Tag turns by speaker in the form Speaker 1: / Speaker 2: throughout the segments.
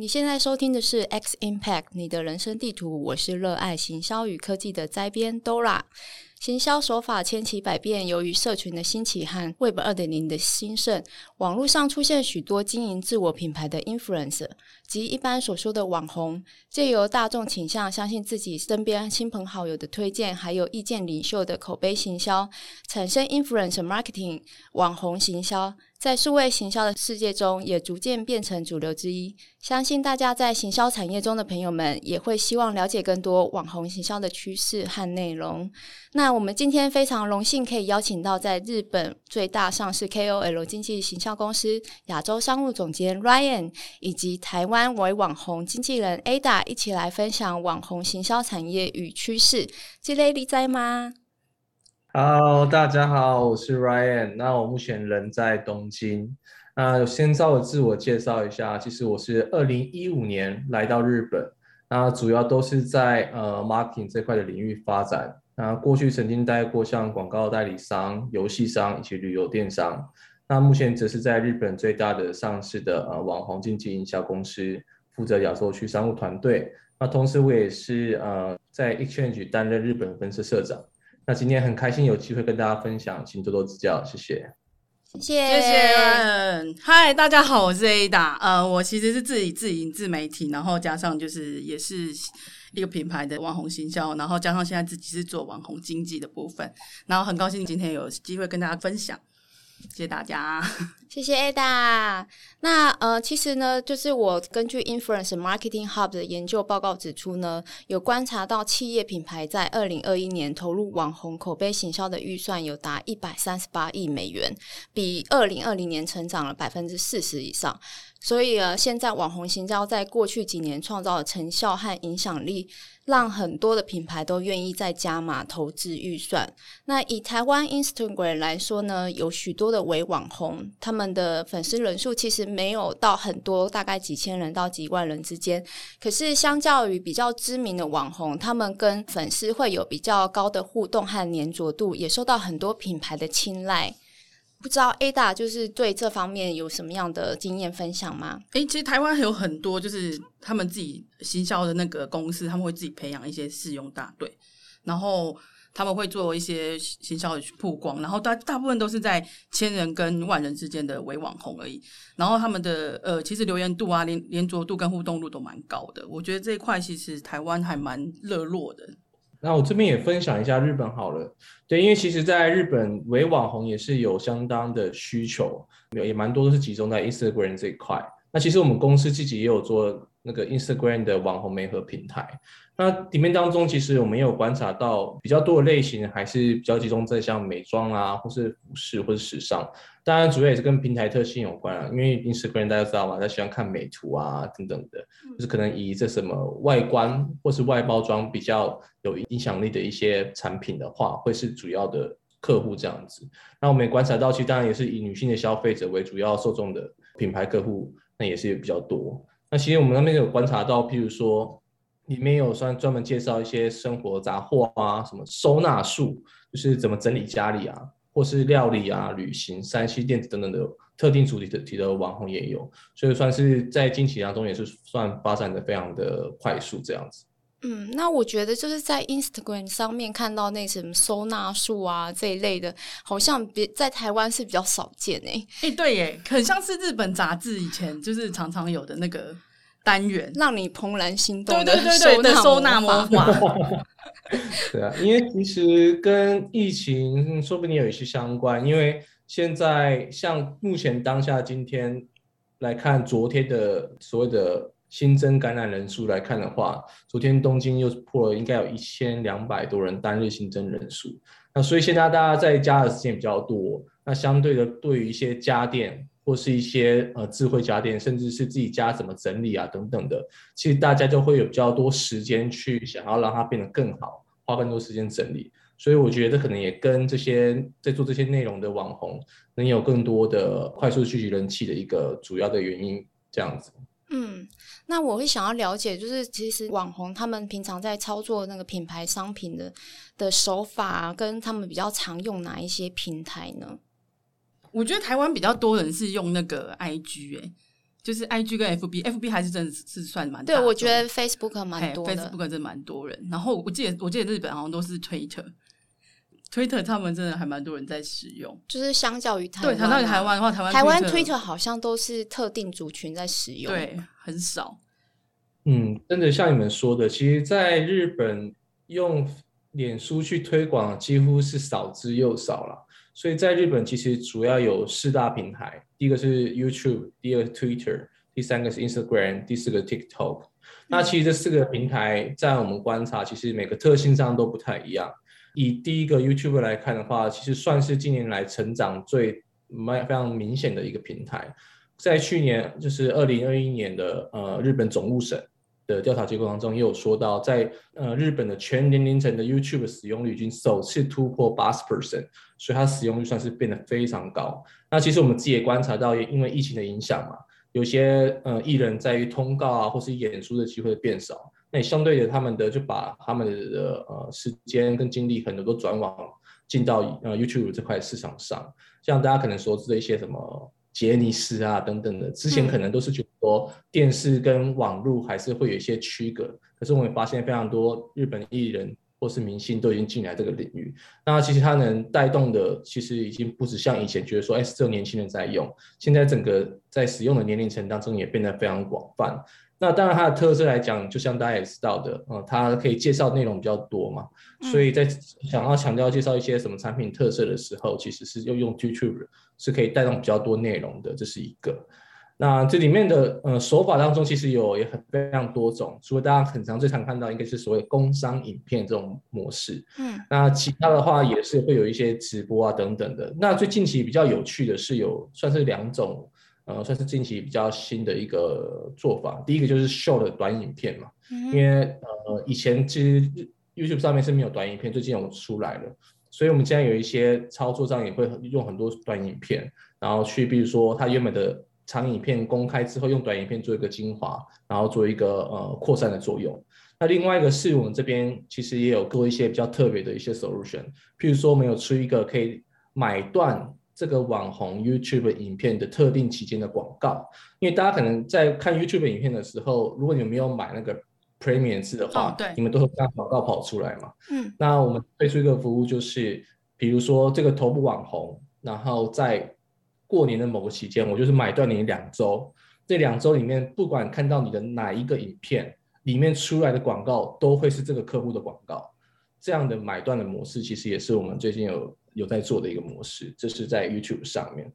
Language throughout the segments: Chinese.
Speaker 1: 你现在收听的是 X Impact，你的人生地图。我是热爱行销与科技的灾编 Dora。行销手法千奇百变，由于社群的兴起和 Web 二点零的兴盛，网络上出现许多经营自我品牌的 influencer，即一般所说的网红，借由大众倾向相信自己身边亲朋好友的推荐，还有意见领袖的口碑行销，产生 Influence marketing 网红行销。在数位行销的世界中，也逐渐变成主流之一。相信大家在行销产业中的朋友们，也会希望了解更多网红行销的趋势和内容。那我们今天非常荣幸可以邀请到在日本最大上市 KOL 经纪行销公司亚洲商务总监 Ryan，以及台湾为网红经纪人 Ada 一起来分享网红行销产业与趋势。这类你在吗
Speaker 2: 好大家好，我是 Ryan。那我目前人在东京。那先稍微自我介绍一下，其实我是二零一五年来到日本，那主要都是在呃 marketing 这块的领域发展。那过去曾经待过像广告代理商、游戏商以及旅游电商。那目前则是在日本最大的上市的呃网红经纪营销公司，负责亚洲区商务团队。那同时我也是呃在 Exchange 担任日本分社社长。那今天很开心有机会跟大家分享，请多多指教，谢谢。
Speaker 1: 谢谢，
Speaker 3: 谢谢。嗨，大家好，我是 Ada。呃，我其实是自己自营自媒体，然后加上就是也是一个品牌的网红行销，然后加上现在自己是做网红经济的部分，然后很高兴今天有机会跟大家分享。谢谢大家，
Speaker 1: 谢谢 Ada。那呃，其实呢，就是我根据 Influence Marketing Hub 的研究报告指出呢，有观察到企业品牌在二零二一年投入网红口碑行销的预算有达一百三十八亿美元，比二零二零年成长了百分之四十以上。所以呃，现在网红行销在过去几年创造的成效和影响力，让很多的品牌都愿意再加码投资预算。那以台湾 Instagram 来说呢，有许多的伪网红，他们的粉丝人数其实没有到很多，大概几千人到几万人之间。可是相较于比较知名的网红，他们跟粉丝会有比较高的互动和黏着度，也受到很多品牌的青睐。不知道 Ada 就是对这方面有什么样的经验分享吗？
Speaker 3: 诶，其实台湾还有很多就是他们自己行销的那个公司，他们会自己培养一些试用大队，然后他们会做一些行销的曝光，然后大大部分都是在千人跟万人之间的伪网红而已。然后他们的呃，其实留言度啊、连连着度跟互动度都蛮高的。我觉得这一块其实台湾还蛮热络的。
Speaker 2: 那我这边也分享一下日本好了，对，因为其实在日本伪网红也是有相当的需求，有也蛮多都是集中在 Instagram 这一块。那其实我们公司自己也有做那个 Instagram 的网红媒合平台。那里面当中，其实我们也有观察到比较多的类型，还是比较集中在像美妆啊，或是服饰，或是时尚。当然，主要也是跟平台特性有关啊。因为 Instagram 大家知道嘛，他喜欢看美图啊等等的，就是可能以这什么外观或是外包装比较有影响力的一些产品的话，会是主要的客户这样子。那我们也观察到，其实当然也是以女性的消费者为主要受众的品牌客户，那也是比较多。那其实我们那边有观察到，譬如说。里面有算专门介绍一些生活杂货啊，什么收纳术，就是怎么整理家里啊，或是料理啊、旅行、山西电子等等的特定主题的题的网红也有，所以算是在近期当中也是算发展的非常的快速这样子。
Speaker 1: 嗯，那我觉得就是在 Instagram 上面看到那什么收纳术啊这一类的，好像别在台湾是比较少见诶、欸。
Speaker 3: 哎、欸，对耶，很像是日本杂志以前就是常常有的那个。单元让你怦然心动的收纳魔法。
Speaker 2: 对啊，因为其实跟疫情说不定有一些相关。因为现在像目前当下今天来看，昨天的所谓的新增感染人数来看的话，昨天东京又破了，应该有一千两百多人单日新增人数。那所以现在大家在家的时间比较多，那相对的对于一些家电。或是一些呃智慧家电，甚至是自己家怎么整理啊等等的，其实大家就会有比较多时间去想要让它变得更好，花更多时间整理。所以我觉得可能也跟这些在做这些内容的网红能有更多的快速聚集人气的一个主要的原因，这样子。
Speaker 1: 嗯，那我会想要了解，就是其实网红他们平常在操作那个品牌商品的的手法，跟他们比较常用哪一些平台呢？
Speaker 3: 我觉得台湾比较多人是用那个 IG 哎、欸，就是 I G 跟 F B，F B 还是真的是算蛮大。
Speaker 1: 对，我觉得 Facebook 蛮多的
Speaker 3: ，Facebook 真的蛮多人。然后我记得，我记得日本好像都是 Twitter，Twitter 他们真的还蛮多人在使用。
Speaker 1: 就是相较于台湾，
Speaker 3: 对，谈到台湾的话，台湾
Speaker 1: 台湾 Twitter 好像都是特定族群在使用，
Speaker 3: 对，很少。
Speaker 2: 嗯，真的像你们说的，其实在日本用脸书去推广几乎是少之又少了。所以在日本，其实主要有四大平台，第一个是 YouTube，第二个 Twitter，第三个是 Instagram，第四个 TikTok。那其实这四个平台，在我们观察，其实每个特性上都不太一样。以第一个 YouTube 来看的话，其实算是近年来成长最蛮非常明显的一个平台。在去年，就是二零二一年的呃日本总务省。的调查结果当中也有说到在，呃日本的全年龄层的 YouTube 使用率已经首次突破八十 percent，所以它使用率算是变得非常高。那其实我们自己也观察到，因为疫情的影响嘛，有些呃艺人在于通告啊或是演出的机会变少，那也相对的他们的就把他们的呃时间跟精力很多都转往进到呃 YouTube 这块市场上，像大家可能熟知的一些什么。杰尼斯啊等等的，之前可能都是觉得说电视跟网络还是会有一些区隔，可是我们发现非常多日本艺人或是明星都已经进来这个领域。那其实它能带动的，其实已经不止像以前觉得说，哎，只有年轻人在用，现在整个在使用的年龄层当中也变得非常广泛。那当然，它的特色来讲，就像大家也知道的，嗯，它可以介绍内容比较多嘛，所以在想要强调介绍一些什么产品特色的时候，其实是要用 YouTube 是可以带动比较多内容的，这是一个。那这里面的呃手法当中，其实有也很非常多种，除了大家很常最常看到，应该是所谓工商影片这种模式，嗯，那其他的话也是会有一些直播啊等等的。那最近期比较有趣的是有算是两种。呃，算是近期比较新的一个做法。第一个就是 short 的短影片嘛，嗯、因为呃以前其实 YouTube 上面是没有短影片，最近有出来了，所以我们现在有一些操作上也会用很多短影片，然后去比如说它原本的长影片公开之后，用短影片做一个精华，然后做一个呃扩散的作用。那另外一个是我们这边其实也有做一些比较特别的一些 solution，譬如说我们有出一个可以买断。这个网红 YouTube 影片的特定期间的广告，因为大家可能在看 YouTube 影片的时候，如果你们没有买那个 Premium 制的话，哦、对，你们都会看广告跑出来嘛。嗯，那我们推出一个服务，就是比如说这个头部网红，然后在过年的某个期间，我就是买断你两周，这两周里面不管看到你的哪一个影片里面出来的广告，都会是这个客户的广告。这样的买断的模式，其实也是我们最近有。有在做的一个模式，这是在 YouTube 上面。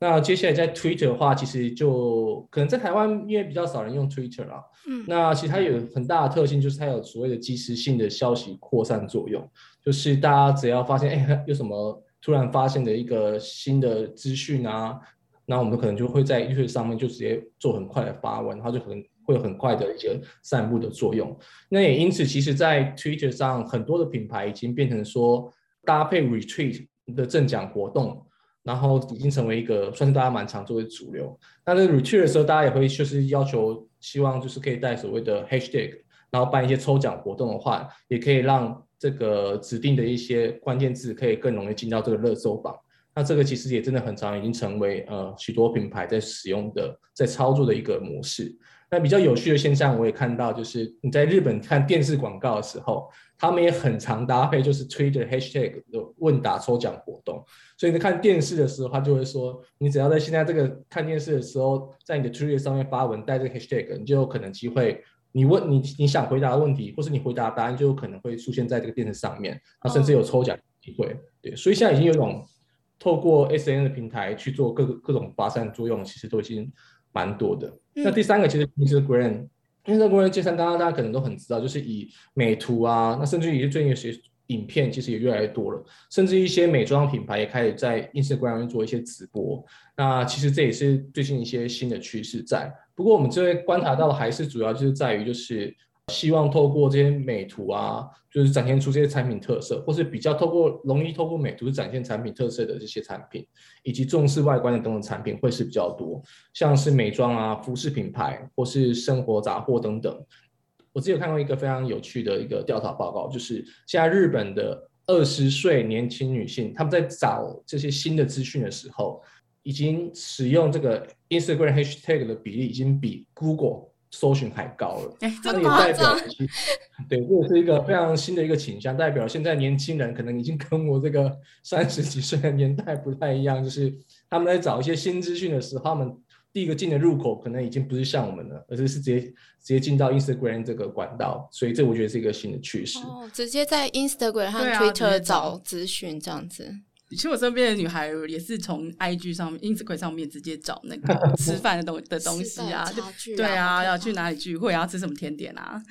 Speaker 2: 那接下来在 Twitter 的话，其实就可能在台湾因为比较少人用 Twitter 啦。嗯，那其实它有很大的特性，就是它有所谓的即时性的消息扩散作用。就是大家只要发现，哎，有什么突然发现的一个新的资讯啊，那我们可能就会在 YouTube 上面就直接做很快的发文，然后就很会有很快的一些散布的作用。那也因此，其实，在 Twitter 上很多的品牌已经变成说。搭配 retreat 的赠奖活动，然后已经成为一个算是大家蛮常做的主流。那在 retreat 的时候，大家也会就是要求，希望就是可以带所谓的 hashtag，然后办一些抽奖活动的话，也可以让这个指定的一些关键字可以更容易进到这个热搜榜。那这个其实也真的很常，已经成为呃许多品牌在使用的、在操作的一个模式。那比较有趣的现象，我也看到，就是你在日本看电视广告的时候，他们也很常搭配，就是 Twitter hashtag 的问答抽奖活动。所以你看电视的时候，他就会说，你只要在现在这个看电视的时候，在你的 Twitter 上面发文带这个 hashtag，你就有可能机会，你问你你想回答的问题，或是你回答的答案，就有可能会出现在这个电视上面，那甚至有抽奖机会。对，所以现在已经有一种透过 SN 的平台去做各各种发散作用，其实都已经。蛮多的。那第三个其实 Instagram，Instagram 介绍，刚刚大家可能都很知道，就是以美图啊，那甚至于最近有些影片其实也越来越多了，甚至一些美妆品牌也开始在 Instagram 上做一些直播。那其实这也是最近一些新的趋势在。不过我们这边观察到的还是主要就是在于就是。希望透过这些美图啊，就是展现出这些产品特色，或是比较透过容易透过美图展现产品特色的这些产品，以及重视外观的等等产品会是比较多，像是美妆啊、服饰品牌或是生活杂货等等。我之前有看过一个非常有趣的一个调查报告，就是现在日本的二十岁年轻女性，她们在找这些新的资讯的时候，已经使用这个 Instagram hashtag 的比例已经比 Google 搜寻还高了。
Speaker 3: 哎，
Speaker 2: 这也代表，对，这也是一个非常新的一个倾向，代表现在年轻人可能已经跟我这个三十几岁的年代不太一样，就是他们在找一些新资讯的时候，他们。第一个进的入口可能已经不是像我们了，而是是直接直接进到 Instagram 这个管道，所以这我觉得是一个新的趋势。
Speaker 1: 哦，直接在 Instagram 和 Twitter、啊、找资讯这样子。
Speaker 3: 其实我身边的女孩也是从 IG 上面、Instagram 上面直接找那个 吃饭的东的东西啊，啊对啊，要去哪里聚会，要吃什么甜点啊。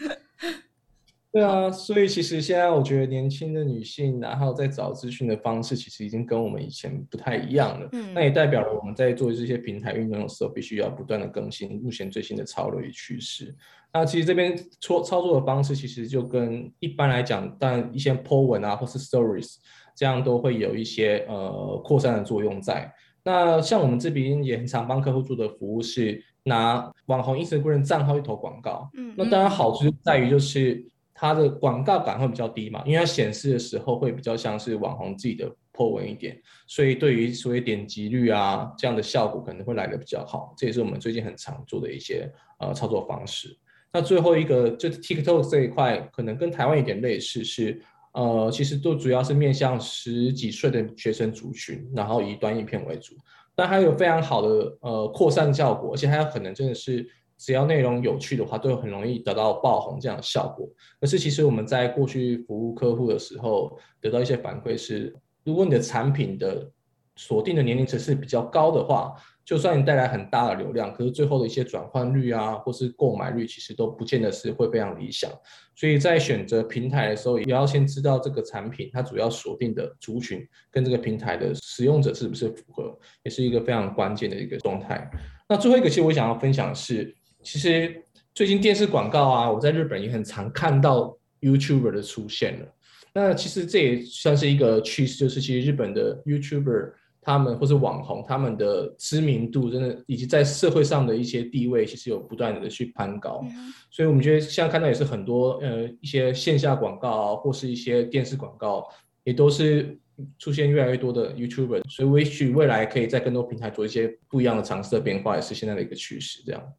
Speaker 2: 对啊，所以其实现在我觉得年轻的女性，然后在找资讯的方式，其实已经跟我们以前不太一样了。嗯，那也代表了我们在做这些平台运用的时候，必须要不断的更新目前最新的潮流与趋势。那其实这边操操作的方式，其实就跟一般来讲，但一些 po 文啊，或是 stories 这样都会有一些呃扩散的作用在。那像我们这边也很常帮客户做的服务是拿网红 Instagram 账号去投广告。嗯，那当然好处在于就是。它的广告感会比较低嘛，因为它显示的时候会比较像是网红自己的 po 文一点，所以对于所谓点击率啊这样的效果可能会来的比较好。这也是我们最近很常做的一些呃操作方式。那最后一个就是 TikTok 这一块，可能跟台湾有点类似，是呃其实都主要是面向十几岁的学生族群，然后以短影片为主，但还有非常好的呃扩散效果，而且它有可能真的是。只要内容有趣的话，都很容易得到爆红这样的效果。可是其实我们在过去服务客户的时候，得到一些反馈是，如果你的产品的锁定的年龄层是比较高的话，就算你带来很大的流量，可是最后的一些转换率啊，或是购买率，其实都不见得是会非常理想。所以在选择平台的时候，也要先知道这个产品它主要锁定的族群跟这个平台的使用者是不是符合，也是一个非常关键的一个状态。那最后一个，其实我想要分享的是。其实最近电视广告啊，我在日本也很常看到 YouTuber 的出现了。那其实这也算是一个趋势，就是其实日本的 YouTuber 他们或是网红他们的知名度，真的以及在社会上的一些地位，其实有不断的去攀高。嗯、所以我们觉得现在看到也是很多呃一些线下广告啊，或是一些电视广告，也都是出现越来越多的 YouTuber。所以也许未来可以在更多平台做一些不一样的尝试的变化，也是现在的一个趋势。这样。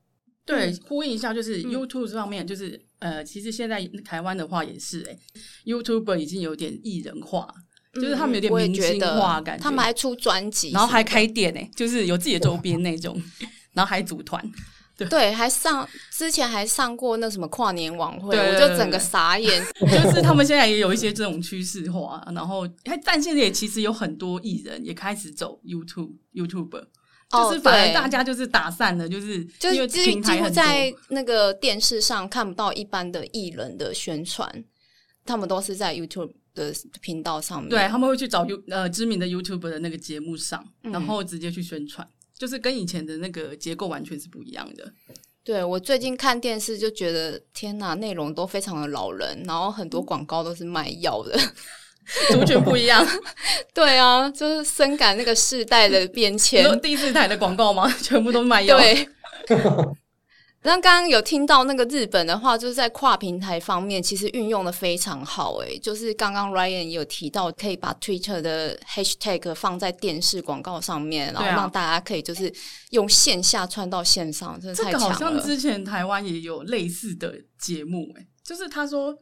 Speaker 3: 对，呼应一下，就是 YouTube 这方面，就是、嗯、呃，其实现在台湾的话也是、欸，哎，YouTuber 已经有点艺人化，嗯、就是他们有点明星化感觉，
Speaker 1: 他们还出专辑，
Speaker 3: 然后还开店、欸，哎，就是有自己的周边那种，然后还组团，对，
Speaker 1: 对，还上之前还上过那什么跨年晚会，我就整个傻眼，
Speaker 3: 就是他们现在也有一些这种趋势化，然后还但现在也其实有很多艺人也开始走 YouTube YouTuber。就是反正大家就是打散了，就是
Speaker 1: 就是几乎在那个电视上看不到一般的艺人的宣传，他们都是在 YouTube 的频道上面。
Speaker 3: 对，他们会去找 You 呃知名的 YouTube 的那个节目上，然后直接去宣传，嗯、就是跟以前的那个结构完全是不一样的。
Speaker 1: 对，我最近看电视就觉得天哪，内容都非常的老人，然后很多广告都是卖药的。
Speaker 3: 族群不一样，
Speaker 1: 对啊，就是深感那个世代的变迁。
Speaker 3: 第四台的广告吗？全部都卖药。
Speaker 1: 对。那刚刚有听到那个日本的话，就是在跨平台方面，其实运用的非常好。诶，就是刚刚 Ryan 也有提到，可以把 Twitter 的 Hashtag 放在电视广告上面，然后让大家可以就是用线下串到线上，真的太强了。
Speaker 3: 好像之前台湾也有类似的节目，诶，就是他说。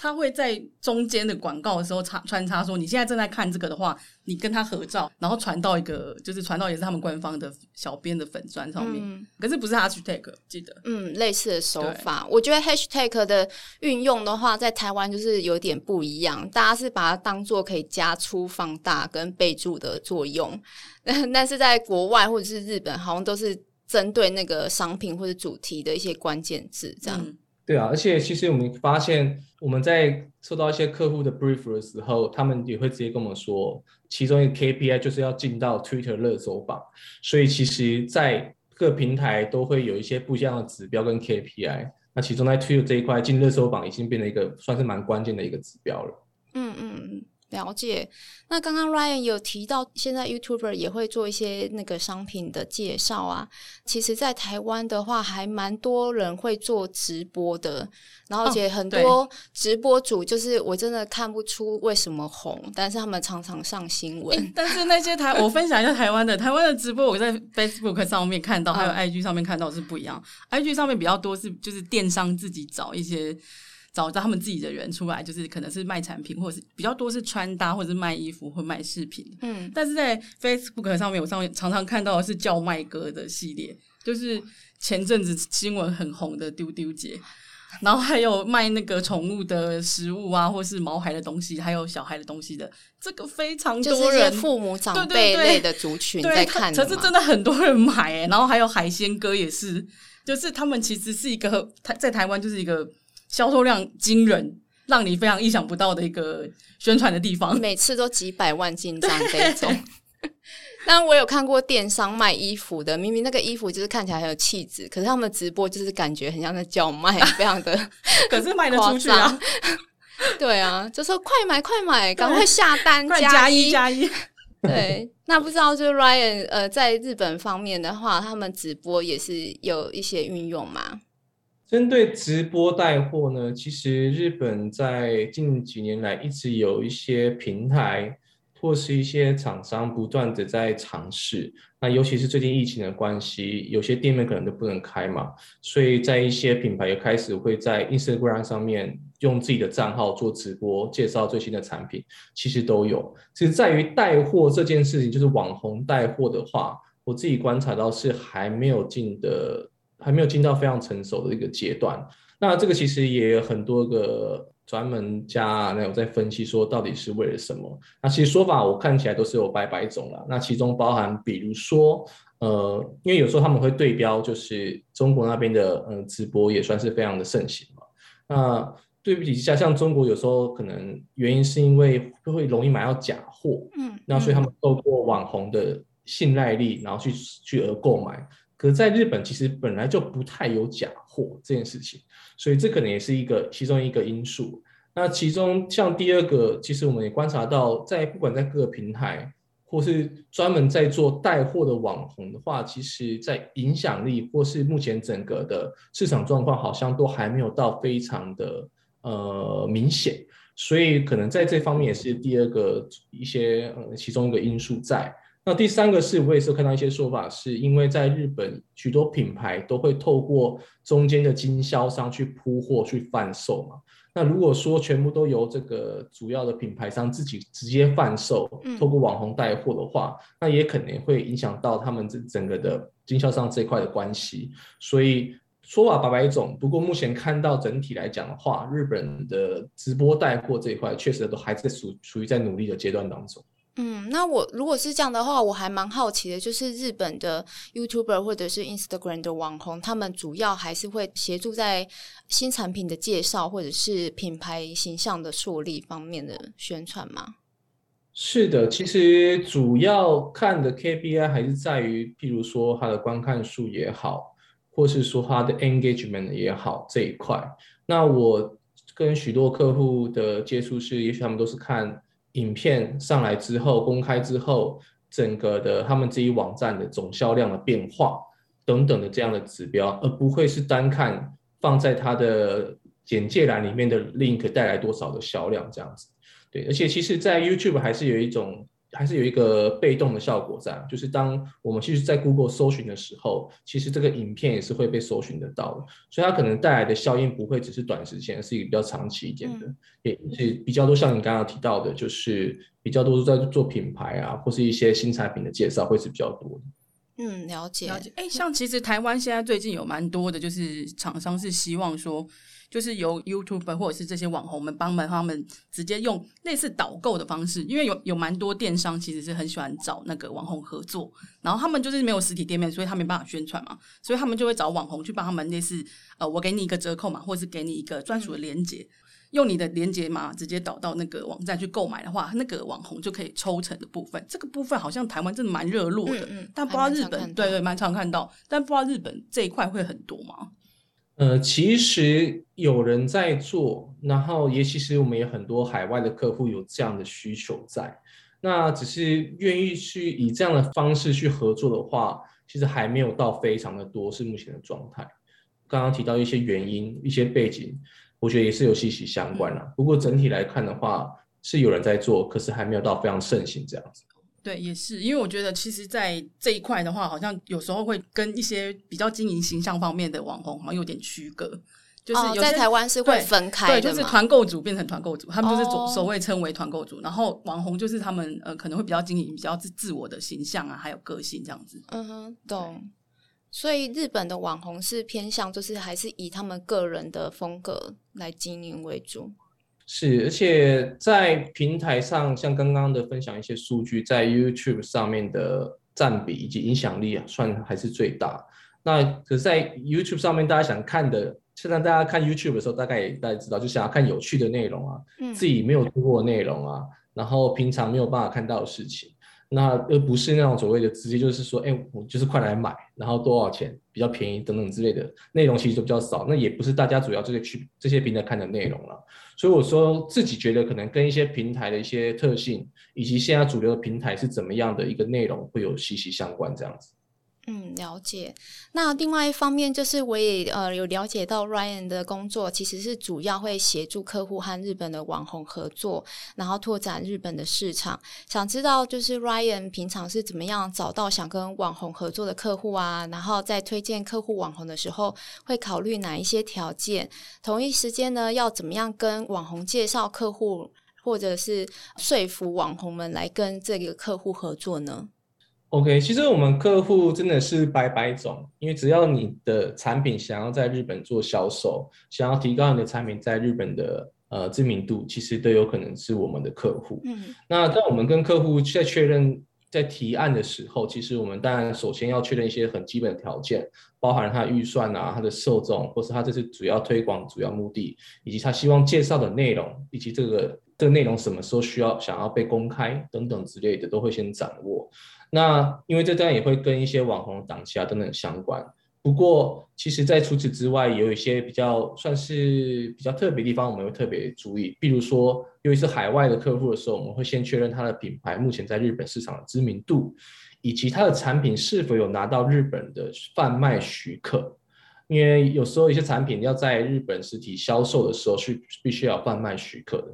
Speaker 3: 他会在中间的广告的时候插穿插说：“你现在正在看这个的话，你跟他合照，然后传到一个就是传到也是他们官方的小编的粉砖上面。嗯、可是不是 hashtag，记得
Speaker 1: 嗯，类似的手法。我觉得 hashtag 的运用的话，在台湾就是有点不一样，大家是把它当做可以加粗、放大跟备注的作用，但是在国外或者是日本，好像都是针对那个商品或者主题的一些关键字这样。嗯”
Speaker 2: 对啊，而且其实我们发现，我们在收到一些客户的 brief 的时候，他们也会直接跟我们说，其中一个 KPI 就是要进到 Twitter 热搜榜。所以其实，在各平台都会有一些不一样的指标跟 KPI。那其中在 Twitter 这一块进热搜榜已经变成一个算是蛮关键的一个指标了。
Speaker 1: 嗯嗯，了解。那刚刚 Ryan 有提到，现在 YouTuber 也会做一些那个商品的介绍啊。其实，在台湾的话，还蛮多人会做直播的，然后而且很多直播主，就是我真的看不出为什么红，但是他们常常上新闻。
Speaker 3: 欸，但是那些台，我分享一下台湾的台湾的直播，我在 Facebook 上面看到，还有 IG 上面看到是不一样。嗯、IG 上面比较多是就是电商自己找一些。找到他们自己的人出来，就是可能是卖产品，或者是比较多是穿搭，或者是卖衣服或卖饰品。嗯，但是在 Facebook 上面，我上面常常看到的是叫卖哥的系列，就是前阵子新闻很红的丢丢姐，然后还有卖那个宠物的食物啊，或是毛孩的东西，还有小孩的东西的，这个非常多人，
Speaker 1: 就是父母长辈类的族群在看，
Speaker 3: 可是真的很多人买哎、欸，然后还有海鲜哥也是，就是他们其实是一个台在台湾就是一个。销售量惊人，让你非常意想不到的一个宣传的地方，
Speaker 1: 每次都几百万进账这种。但 我有看过电商卖衣服的，明明那个衣服就是看起来很有气质，可是他们的直播就是感觉很像在叫卖，非常的，
Speaker 3: 可是卖得出去啊？
Speaker 1: 对啊，就说快买快买，赶快下单
Speaker 3: 加一加一。
Speaker 1: 对，那不知道就是 Ryan 呃，在日本方面的话，他们直播也是有一些运用吗？
Speaker 2: 针对直播带货呢，其实日本在近几年来一直有一些平台或是一些厂商不断的在尝试。那尤其是最近疫情的关系，有些店面可能都不能开嘛，所以在一些品牌也开始会在 Instagram 上面用自己的账号做直播，介绍最新的产品，其实都有。其实在于带货这件事情，就是网红带货的话，我自己观察到是还没有进的。还没有进到非常成熟的一个阶段，那这个其实也有很多个专门家那有在分析说到底是为了什么。那其实说法我看起来都是有百百种啦。那其中包含比如说，呃，因为有时候他们会对标，就是中国那边的嗯直播也算是非常的盛行嘛。那对比一下，像中国有时候可能原因是因为会容易买到假货，嗯，那所以他们透过网红的信赖力，然后去去而购买。可在日本，其实本来就不太有假货这件事情，所以这可能也是一个其中一个因素。那其中像第二个，其实我们也观察到，在不管在各个平台，或是专门在做带货的网红的话，其实在影响力或是目前整个的市场状况，好像都还没有到非常的呃明显，所以可能在这方面也是第二个一些呃其中一个因素在。那第三个是，我也是看到一些说法，是因为在日本许多品牌都会透过中间的经销商去铺货去贩售嘛。那如果说全部都由这个主要的品牌商自己直接贩售，透过网红带货的话，嗯、那也可能会影响到他们这整个的经销商这一块的关系。所以说法百百种，不过目前看到整体来讲的话，日本的直播带货这一块确实都还在属属于在努力的阶段当中。
Speaker 1: 嗯，那我如果是这样的话，我还蛮好奇的，就是日本的 YouTuber 或者是 Instagram 的网红，他们主要还是会协助在新产品的介绍或者是品牌形象的树立方面的宣传吗？
Speaker 2: 是的，其实主要看的 KPI 还是在于，譬如说他的观看数也好，或是说他的 engagement 也好这一块。那我跟许多客户的接触是，也许他们都是看。影片上来之后，公开之后，整个的他们这一网站的总销量的变化等等的这样的指标，而不会是单看放在它的简介栏里面的 link 带来多少的销量这样子。对，而且其实，在 YouTube 还是有一种。还是有一个被动的效果在，就是当我们其实，在 Google 搜寻的时候，其实这个影片也是会被搜寻得到的，所以它可能带来的效应不会只是短时间，是一个比较长期一点的，嗯、也是比较多像你刚刚提到的，就是比较多是在做品牌啊，或是一些新产品的介绍会是比较多的。
Speaker 1: 嗯，了解。了解。哎，
Speaker 3: 像其实台湾现在最近有蛮多的，就是厂商是希望说。就是由 YouTuber 或者是这些网红们帮忙他们直接用类似导购的方式，因为有有蛮多电商其实是很喜欢找那个网红合作，然后他们就是没有实体店面，所以他没办法宣传嘛，所以他们就会找网红去帮他们类似呃，我给你一个折扣嘛，或者是给你一个专属的链接，用你的连接码直接导到那个网站去购买的话，那个网红就可以抽成的部分。这个部分好像台湾真的蛮热络的，嗯嗯，但不知道日本对对蛮常看到，但不知道日本这一块会很多吗？
Speaker 2: 呃，其实有人在做，然后也其实我们也很多海外的客户有这样的需求在，那只是愿意去以这样的方式去合作的话，其实还没有到非常的多，是目前的状态。刚刚提到一些原因、一些背景，我觉得也是有息息相关啦。不过整体来看的话，是有人在做，可是还没有到非常盛行这样子。
Speaker 3: 对，也是因为我觉得，其实，在这一块的话，好像有时候会跟一些比较经营形象方面的网红好像有点区隔。就是有、哦、在
Speaker 1: 台湾是会分开的，
Speaker 3: 对，就是团购组变成团购组，他们就是所所谓称为团购组，哦、然后网红就是他们呃可能会比较经营比较自自我的形象啊，还有个性这样子。
Speaker 1: 嗯哼，懂。所以日本的网红是偏向，就是还是以他们个人的风格来经营为主。
Speaker 2: 是，而且在平台上，像刚刚的分享一些数据，在 YouTube 上面的占比以及影响力啊，算还是最大。那可是在 YouTube 上面，大家想看的，现在大家看 YouTube 的时候，大概也大家知道，就想要看有趣的内容啊，嗯、自己没有听过的内容啊，然后平常没有办法看到的事情。那而不是那种所谓的直接就是说，哎，我就是快来买，然后多少钱比较便宜等等之类的内容，其实都比较少。那也不是大家主要这个去这些平台看的内容了。所以我说自己觉得可能跟一些平台的一些特性，以及现在主流的平台是怎么样的一个内容会有息息相关这样子。
Speaker 1: 嗯，了解。那另外一方面就是，我也呃有了解到 Ryan 的工作其实是主要会协助客户和日本的网红合作，然后拓展日本的市场。想知道就是 Ryan 平常是怎么样找到想跟网红合作的客户啊？然后在推荐客户网红的时候，会考虑哪一些条件？同一时间呢，要怎么样跟网红介绍客户，或者是说服网红们来跟这个客户合作呢
Speaker 2: ？OK，其实我们客户真的是百百种，因为只要你的产品想要在日本做销售，想要提高你的产品在日本的呃知名度，其实都有可能是我们的客户。嗯，那在我们跟客户在确认在提案的时候，其实我们当然首先要确认一些很基本的条件，包含他的预算啊、他的受众，或是他这次主要推广主要目的，以及他希望介绍的内容，以及这个这个内容什么时候需要想要被公开等等之类的，都会先掌握。那因为这当然也会跟一些网红档期啊等等相关。不过，其实，在除此之外，有一些比较算是比较特别的地方，我们会特别注意。比如说，尤其是海外的客户的时候，我们会先确认他的品牌目前在日本市场的知名度，以及他的产品是否有拿到日本的贩卖许可。因为有时候一些产品要在日本实体销售的时候，是必须要贩卖许可的。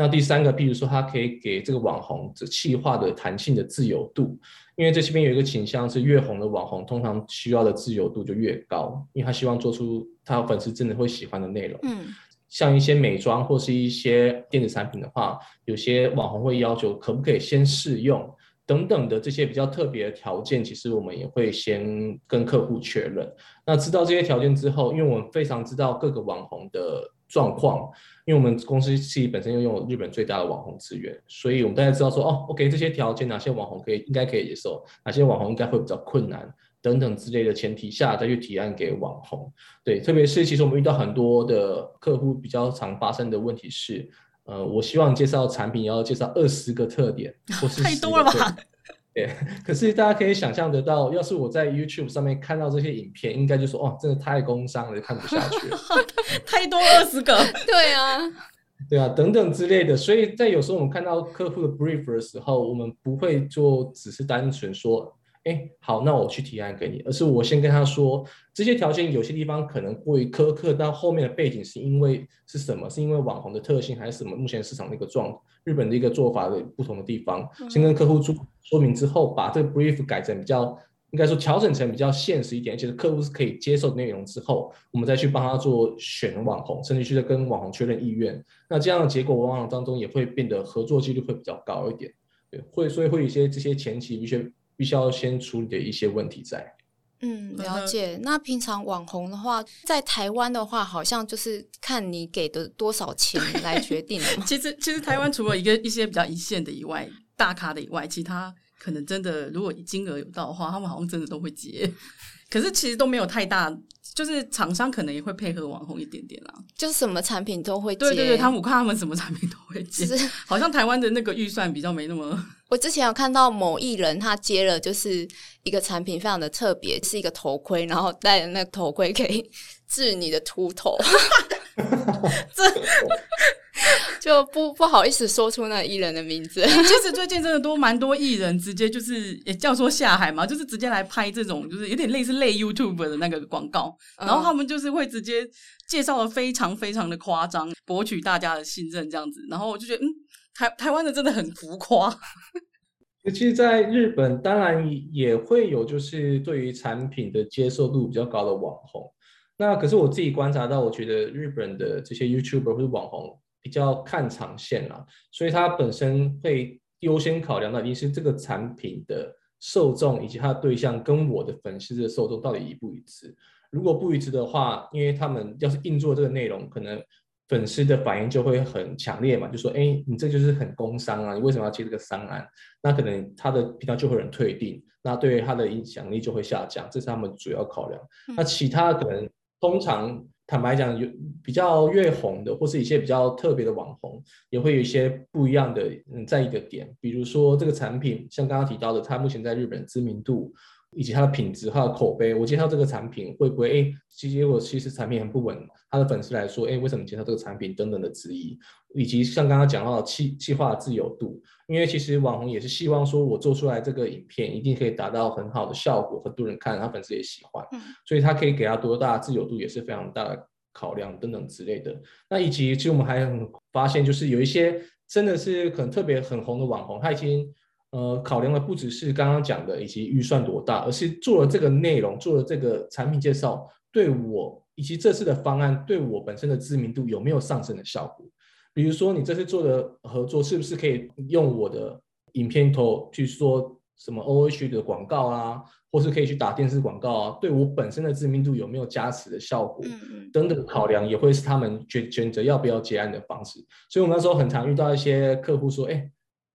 Speaker 2: 那第三个，譬如说，它可以给这个网红这企划的弹性的自由度，因为这边有一个倾向是越红的网红，通常需要的自由度就越高，因为他希望做出他粉丝真的会喜欢的内容。嗯，像一些美妆或是一些电子产品的话，有些网红会要求可不可以先试用等等的这些比较特别的条件，其实我们也会先跟客户确认。那知道这些条件之后，因为我们非常知道各个网红的状况。因为我们公司自己本身又拥有日本最大的网红资源，所以我们大家知道说，哦，OK，这些条件哪些网红可以应该可以接受，哪些网红应该会比较困难等等之类的前提下再去提案给网红。对，特别是其实我们遇到很多的客户比较常发生的问题是，呃，我希望介绍产品要介绍二十个特点，或是
Speaker 3: 太多了吧？
Speaker 2: 对，可是大家可以想象得到，要是我在 YouTube 上面看到这些影片，应该就说哦，真的太工伤了，看不下去了，
Speaker 3: 太多二十个，
Speaker 1: 对啊，
Speaker 2: 对啊，等等之类的。所以在有时候我们看到客户的 brief 的时候，我们不会就只是单纯说。哎，好，那我去提案给你，而是我先跟他说，这些条件有些地方可能过于苛刻，但后面的背景是因为是什么？是因为网红的特性，还是什么？目前市场的一个状，日本的一个做法的不同的地方，先跟客户说说明之后，把这个 brief 改成比较，应该说调整成比较现实一点，而且客户是可以接受的内容之后，我们再去帮他做选网红，甚至去跟网红确认意愿。那这样的结果往往当中也会变得合作几率会比较高一点，对，会所以会有一些这些前期一些。必须要先处理的一些问题在。
Speaker 1: 嗯，了解。那平常网红的话，在台湾的话，好像就是看你给的多少钱来决定的嘛。
Speaker 3: 其实，其实台湾除了一个一些比较一线的以外，大咖的以外，其他可能真的，如果金额有到的话，他们好像真的都会接。可是其实都没有太大。就是厂商可能也会配合网红一点点啦，
Speaker 1: 就是什么产品都会接。
Speaker 3: 对对对，他们我看他们什么产品都会接。是好像台湾的那个预算比较没那么。
Speaker 1: 我之前有看到某艺人他接了，就是一个产品非常的特别，是一个头盔，然后戴着那个头盔可以 治你的秃头，这 就不不好意思说出那艺人的名字。
Speaker 3: 其 实最近真的都蛮多艺人直接就是也叫做下海嘛，就是直接来拍这种就是有点类似类 YouTube 的那个广告，然后他们就是会直接介绍的非常非常的夸张，博取大家的信任这样子。然后我就觉得，嗯，台台湾的真的很浮夸。
Speaker 2: 其实，在日本当然也会有，就是对于产品的接受度比较高的网红。那可是我自己观察到，我觉得日本的这些 YouTuber 或者网红比较看长线啦，所以他本身会优先考量到，一定是这个产品的受众以及它的对象跟我的粉丝的受众到底一不一致。如果不一致的话，因为他们要是硬做这个内容，可能。粉丝的反应就会很强烈嘛，就说：“哎，你这就是很工商啊，你为什么要接这个商案？”那可能他的频道就会有人退订，那对于他的影响力就会下降，这是他们主要考量。嗯、那其他可能通常坦白讲，有比较越红的，或是一些比较特别的网红，也会有一些不一样的嗯在意的点，比如说这个产品，像刚刚提到的，它目前在日本知名度。以及它的品质、它的口碑，我介绍这个产品会不会？哎，其实我其实产品很不稳，他的粉丝来说，哎，为什么介绍这个产品？等等的质疑，以及像刚刚讲到的企企划的自由度，因为其实网红也是希望说我做出来这个影片一定可以达到很好的效果，很多人看，他粉丝也喜欢，所以他可以给他多大自由度也是非常大的考量等等之类的。那以及其实我们还发现，就是有一些真的是可能特别很红的网红，他已经。呃，考量的不只是刚刚讲的以及预算多大，而是做了这个内容，做了这个产品介绍，对我以及这次的方案对我本身的知名度有没有上升的效果？比如说，你这次做的合作是不是可以用我的影片头去说什么 OH 的广告啊，或是可以去打电视广告啊？对我本身的知名度有没有加持的效果？等等考量也会是他们选选择要不要结案的方式。所以我们那时候很常遇到一些客户说，哎。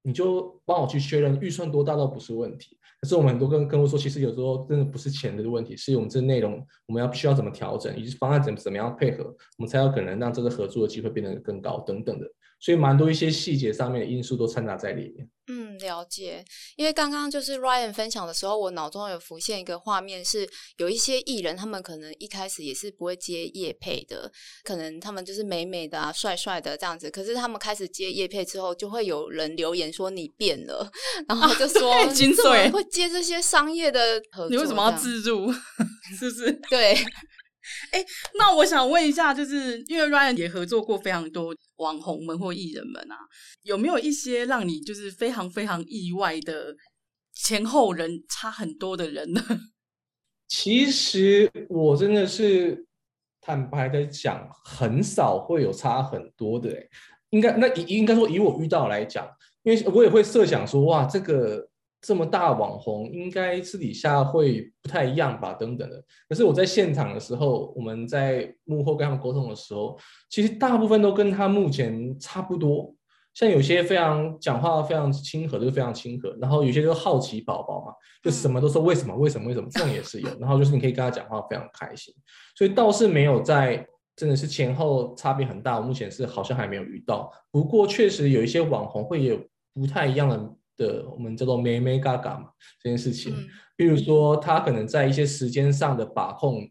Speaker 2: 你就帮我去确认预算多大倒不是问题，可是我们很多跟客户说，其实有时候真的不是钱的问题，是我们这内容我们要需要怎么调整，以及方案怎么怎么样配合，我们才有可能让这个合作的机会变得更高等等的。所以蛮多一些细节上面的因素都掺杂在里面。
Speaker 1: 嗯，了解。因为刚刚就是 Ryan 分享的时候，我脑中有浮现一个画面，是有一些艺人，他们可能一开始也是不会接夜配的，可能他们就是美美的啊、帅帅的这样子。可是他们开始接夜配之后，就会有人留言说你变了，然后就说、啊、精髓会接这些商业的合作，
Speaker 3: 你为什么要自助？是不是？
Speaker 1: 对。
Speaker 3: 哎，那我想问一下，就是因为 Ryan 也合作过非常多网红们或艺人们啊，有没有一些让你就是非常非常意外的前后人差很多的人呢？
Speaker 2: 其实我真的是坦白的讲，很少会有差很多的。哎，应该那应该说以我遇到来讲，因为我也会设想说，哇，这个。这么大网红，应该私底下会不太一样吧？等等的。可是我在现场的时候，我们在幕后跟他们沟通的时候，其实大部分都跟他目前差不多。像有些非常讲话非常亲和，就是非常亲和。然后有些就是好奇宝宝嘛，就什么都说为什么为什么为什么，这种也是有。然后就是你可以跟他讲话非常开心，所以倒是没有在真的是前后差别很大。我目前是好像还没有遇到。不过确实有一些网红会有不太一样的。的我们叫做眉眉嘎嘎嘛，这件事情，比如说他可能在一些时间上的把控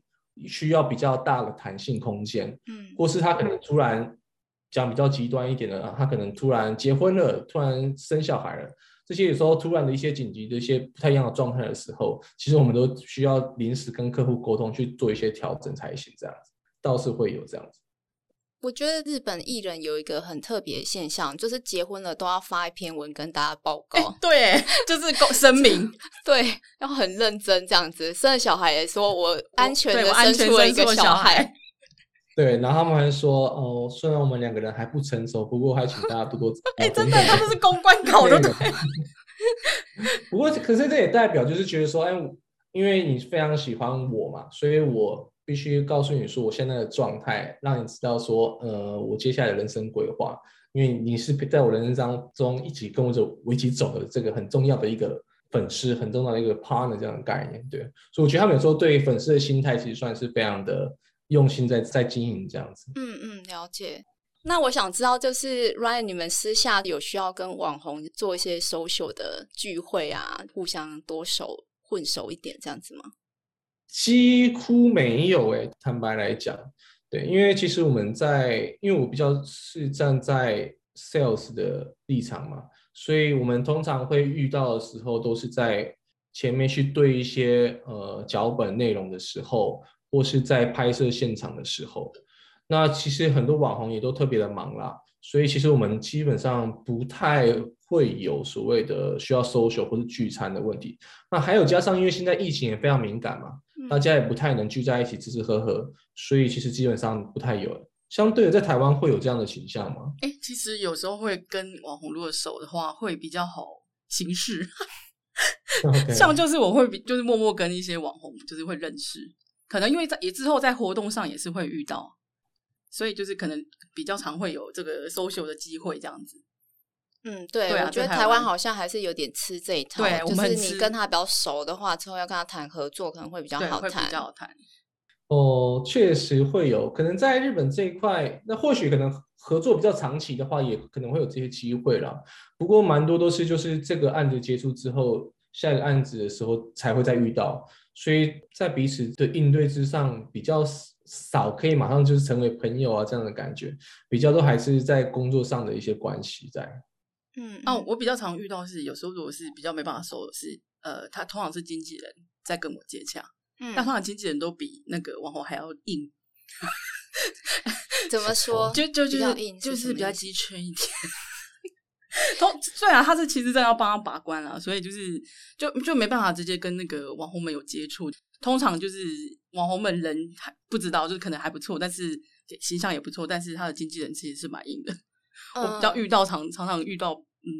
Speaker 2: 需要比较大的弹性空间，嗯，或是他可能突然讲比较极端一点的，他可能突然结婚了，突然生小孩了，这些有时候突然的一些紧急的一些不太一样的状态的时候，其实我们都需要临时跟客户沟通去做一些调整才行，这样子。倒是会有这样子。
Speaker 1: 我觉得日本艺人有一个很特别的现象，就是结婚了都要发一篇文跟大家报告。
Speaker 3: 欸、对，就是声明，
Speaker 1: 对，要很认真这样子。生了小孩也说我安全的生出了一个小孩。
Speaker 2: 对，然后他们还说哦，虽然我们两个人还不成熟，不过还请大家多多。
Speaker 3: 哎、欸，真的，他们是公关稿的。
Speaker 2: 不过，可是这也代表就是觉得说，哎，因为你非常喜欢我嘛，所以我。必须告诉你说我现在的状态，让你知道说，呃，我接下来的人生规划，因为你是在我人生当中一起跟我走、我一起走的这个很重要的一个粉丝，很重要的一个 partner 这样的概念，对。所以我觉得他们有时候对粉丝的心态其实算是非常的用心在在经营这样子。
Speaker 1: 嗯嗯，了解。那我想知道，就是 Ryan，你们私下有需要跟网红做一些 social 的聚会啊，互相多熟混熟一点这样子吗？
Speaker 2: 几乎没有诶，坦白来讲，对，因为其实我们在，因为我比较是站在 sales 的立场嘛，所以我们通常会遇到的时候，都是在前面去对一些呃脚本内容的时候，或是在拍摄现场的时候，那其实很多网红也都特别的忙啦，所以其实我们基本上不太会有所谓的需要 social 或者聚餐的问题。那还有加上，因为现在疫情也非常敏感嘛。大家也不太能聚在一起吃吃喝喝，所以其实基本上不太有。相对的，在台湾会有这样的倾向吗？
Speaker 3: 哎、欸，其实有时候会跟网红如果熟的话，会比较好行事。像就是我会就是默默跟一些网红就是会认识，可能因为在也之后在活动上也是会遇到，所以就是可能比较常会有这个 social 的机会这样子。
Speaker 1: 嗯，对，对啊、我觉得台湾好像还是有点吃这一套。
Speaker 3: 对，
Speaker 1: 就是你跟他比较熟的话，之后要跟他谈合作，可能会比较好谈。
Speaker 3: 比较好谈。
Speaker 2: 哦，确实会有可能在日本这一块，那或许可能合作比较长期的话，也可能会有这些机会啦。不过蛮多都是就是这个案子结束之后，下一个案子的时候才会再遇到，所以在彼此的应对之上比较少，可以马上就是成为朋友啊这样的感觉，比较多还是在工作上的一些关系在。
Speaker 3: 嗯，哦、啊，我比较常遇到是，有时候如果是比较没办法收的是，呃，他通常是经纪人在跟我接洽，嗯，但通常经纪人都比那个网红还要硬。
Speaker 1: 怎么说？
Speaker 3: 就就就是就是比较机圈一点。通虽然他是其实在要帮他把关了，所以就是就就没办法直接跟那个网红们有接触。通常就是网红们人还不知道，就是可能还不错，但是形象也不错，但是他的经纪人其实是蛮硬的。我比较遇到常常常遇到嗯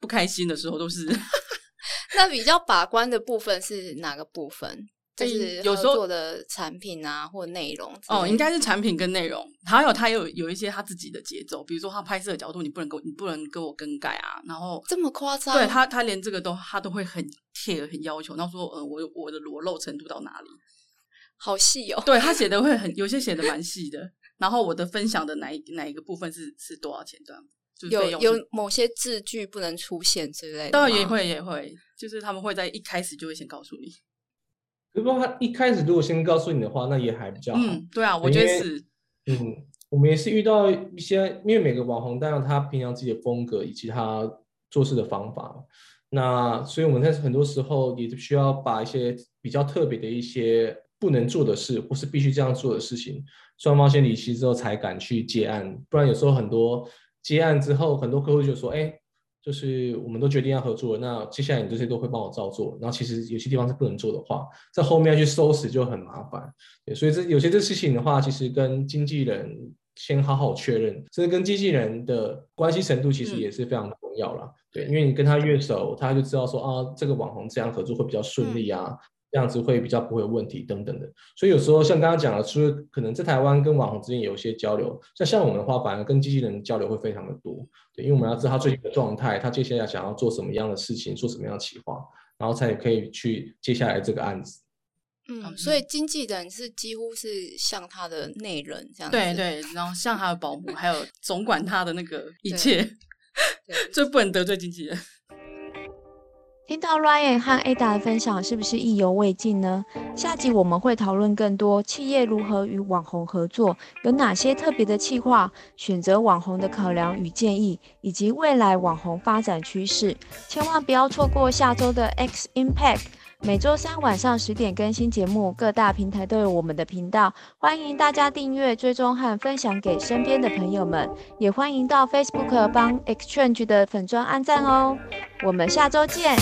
Speaker 3: 不开心的时候都是，
Speaker 1: 那比较把关的部分是哪个部分？就是有时候做的产品啊或内容
Speaker 3: 哦，应该是产品跟内容，还有他有有一些他自己的节奏，比如说他拍摄的角度你不能给我你不能给我更改啊，然后
Speaker 1: 这么夸张？
Speaker 3: 对他他连这个都他都会很 care 很要求，然后说呃我我的裸露程度到哪里？
Speaker 1: 好细哦，
Speaker 3: 对他写的会很有些写的蛮细的。然后我的分享的哪一哪一个部分是是多少钱这样？
Speaker 1: 有有某些字句不能出现之类的。
Speaker 3: 当然也会也会，就是他们会在一开始就会先告诉你。
Speaker 2: 如果他一开始如果先告诉你的话，那也还比较好。
Speaker 3: 嗯，对啊，我觉得是。
Speaker 2: 嗯，我们也是遇到一些，因为每个网红当然他平常自己的风格以及他做事的方法，那所以我们在很多时候也需要把一些比较特别的一些不能做的事，或是必须这样做的事情。双方先理清之后才敢去接案，不然有时候很多接案之后，很多客户就说：“哎，就是我们都决定要合作，那接下来你这些都会帮我照做。”然后其实有些地方是不能做的话，在后面要去收拾就很麻烦。对，所以这有些这事情的话，其实跟经纪人先好好确认，这跟经纪人的关系程度其实也是非常重要了。嗯、对，因为你跟他越熟，他就知道说啊，这个网红这样合作会比较顺利啊。嗯这样子会比较不会有问题等等的，所以有时候像刚刚讲的，就是可能在台湾跟网红之间有一些交流，像像我们的话，反而跟经纪人交流会非常的多，对，因为我们要知道他最近的状态，他接下来想要做什么样的事情，做什么样的企划，然后才可以去接下来这个案子。
Speaker 1: 嗯，所以经纪人是几乎是像他的内人这样子，
Speaker 3: 对对，然后像他的保姆，还有总管他的那个 一切，最不能得罪经纪人。
Speaker 4: 听到 Ryan 和 Ada 的分享，是不是意犹未尽呢？下集我们会讨论更多企业如何与网红合作，有哪些特别的企划，选择网红的考量与建议，以及未来网红发展趋势。千万不要错过下周的 X Impact。每周三晚上十点更新节目，各大平台都有我们的频道，欢迎大家订阅、追踪和分享给身边的朋友们，也欢迎到 Facebook 帮 Exchange 的粉砖按赞哦。我们下周见。